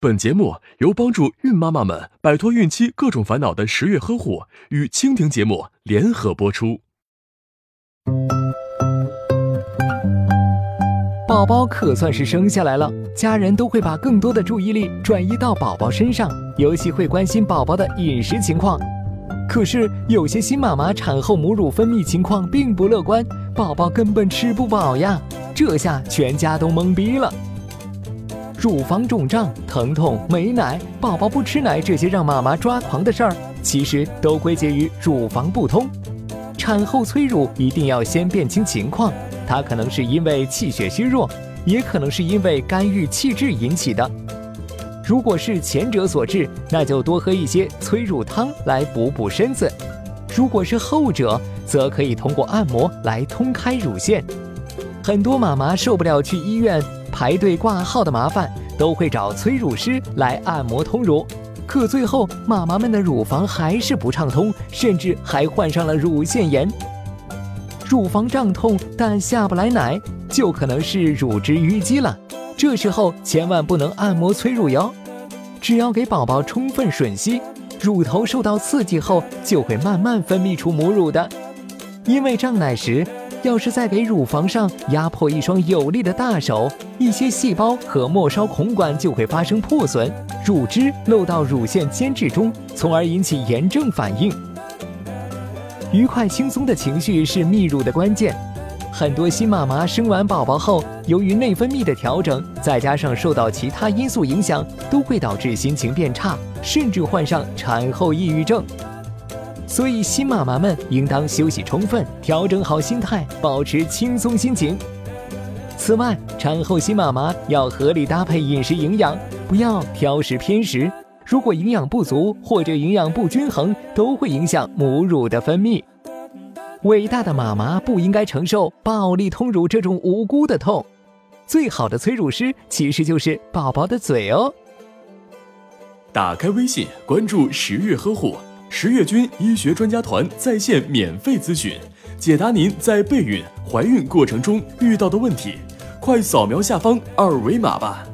本节目由帮助孕妈妈们摆脱孕期各种烦恼的十月呵护与蜻蜓节目联合播出。宝宝可算是生下来了，家人都会把更多的注意力转移到宝宝身上，尤其会关心宝宝的饮食情况。可是有些新妈妈产后母乳分泌情况并不乐观，宝宝根本吃不饱呀，这下全家都懵逼了。乳房肿胀、疼痛、没奶、宝宝不吃奶，这些让妈妈抓狂的事儿，其实都归结于乳房不通。产后催乳一定要先辨清情况，它可能是因为气血虚弱，也可能是因为肝郁气滞引起的。如果是前者所致，那就多喝一些催乳汤来补补身子；如果是后者，则可以通过按摩来通开乳腺。很多妈妈受不了去医院。排队挂号的麻烦，都会找催乳师来按摩通乳，可最后妈妈们的乳房还是不畅通，甚至还患上了乳腺炎。乳房胀痛但下不来奶，就可能是乳汁淤积了。这时候千万不能按摩催乳哟，只要给宝宝充分吮吸，乳头受到刺激后就会慢慢分泌出母乳的。因为胀奶时。要是再给乳房上压迫一双有力的大手，一些细胞和末梢孔管就会发生破损，乳汁漏到乳腺间质中，从而引起炎症反应。愉快轻松的情绪是泌乳的关键。很多新妈妈生完宝宝后，由于内分泌的调整，再加上受到其他因素影响，都会导致心情变差，甚至患上产后抑郁症。所以，新妈妈们应当休息充分，调整好心态，保持轻松心情。此外，产后新妈妈要合理搭配饮食营养，不要挑食偏食。如果营养不足或者营养不均衡，都会影响母乳的分泌。伟大的妈妈不应该承受暴力通乳这种无辜的痛。最好的催乳师其实就是宝宝的嘴哦。打开微信，关注十月呵护。十月军医学专家团在线免费咨询，解答您在备孕、怀孕过程中遇到的问题，快扫描下方二维码吧。